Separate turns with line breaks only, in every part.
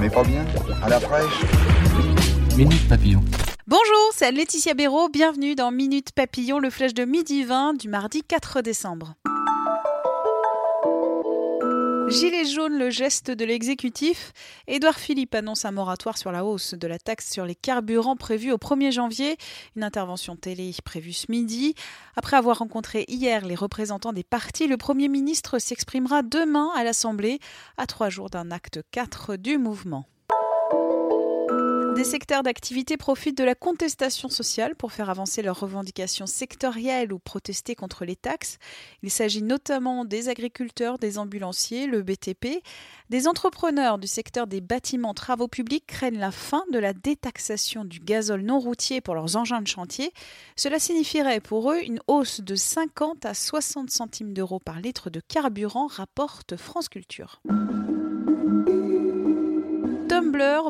On n'est pas bien À la fraîche
Minute Papillon.
Bonjour, c'est Laetitia Béraud, bienvenue dans Minute Papillon, le flash de midi 20 du mardi 4 décembre. Gilets jaunes, le geste de l'exécutif. Édouard Philippe annonce un moratoire sur la hausse de la taxe sur les carburants prévue au 1er janvier. Une intervention télé prévue ce midi. Après avoir rencontré hier les représentants des partis, le Premier ministre s'exprimera demain à l'Assemblée, à trois jours d'un acte 4 du mouvement. Des secteurs d'activité profitent de la contestation sociale pour faire avancer leurs revendications sectorielles ou protester contre les taxes. Il s'agit notamment des agriculteurs, des ambulanciers, le BTP. Des entrepreneurs du secteur des bâtiments travaux publics craignent la fin de la détaxation du gazole non routier pour leurs engins de chantier. Cela signifierait pour eux une hausse de 50 à 60 centimes d'euros par litre de carburant, rapporte France Culture.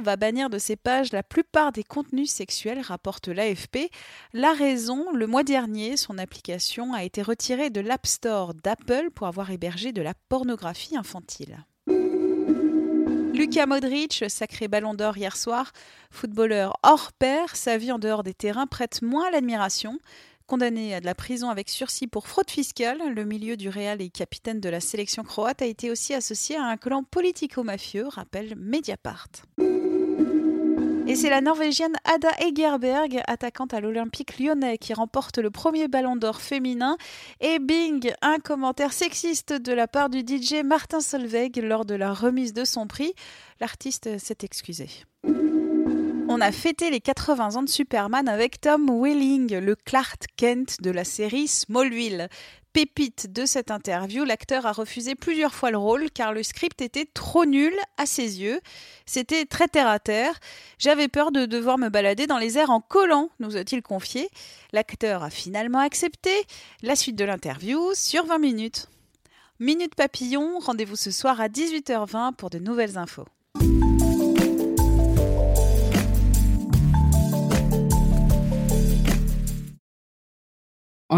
Va bannir de ses pages la plupart des contenus sexuels, rapporte l'AFP. La raison, le mois dernier, son application a été retirée de l'App Store d'Apple pour avoir hébergé de la pornographie infantile. Lucas Modric, sacré ballon d'or hier soir, footballeur hors pair, sa vie en dehors des terrains prête moins l'admiration. Condamné à de la prison avec sursis pour fraude fiscale, le milieu du Real et capitaine de la sélection croate a été aussi associé à un clan politico-mafieux, rappelle Mediapart. Et c'est la Norvégienne Ada Egerberg, attaquante à l'Olympique lyonnais, qui remporte le premier ballon d'or féminin. Et bing, un commentaire sexiste de la part du DJ Martin Solveig lors de la remise de son prix. L'artiste s'est excusé. On a fêté les 80 ans de Superman avec Tom Welling, le Clark Kent de la série Smallville. Pépite de cette interview, l'acteur a refusé plusieurs fois le rôle car le script était trop nul à ses yeux. C'était très terre à terre. J'avais peur de devoir me balader dans les airs en collant, nous a-t-il confié. L'acteur a finalement accepté. La suite de l'interview sur 20 minutes. Minute Papillon, rendez-vous ce soir à 18h20 pour de nouvelles infos.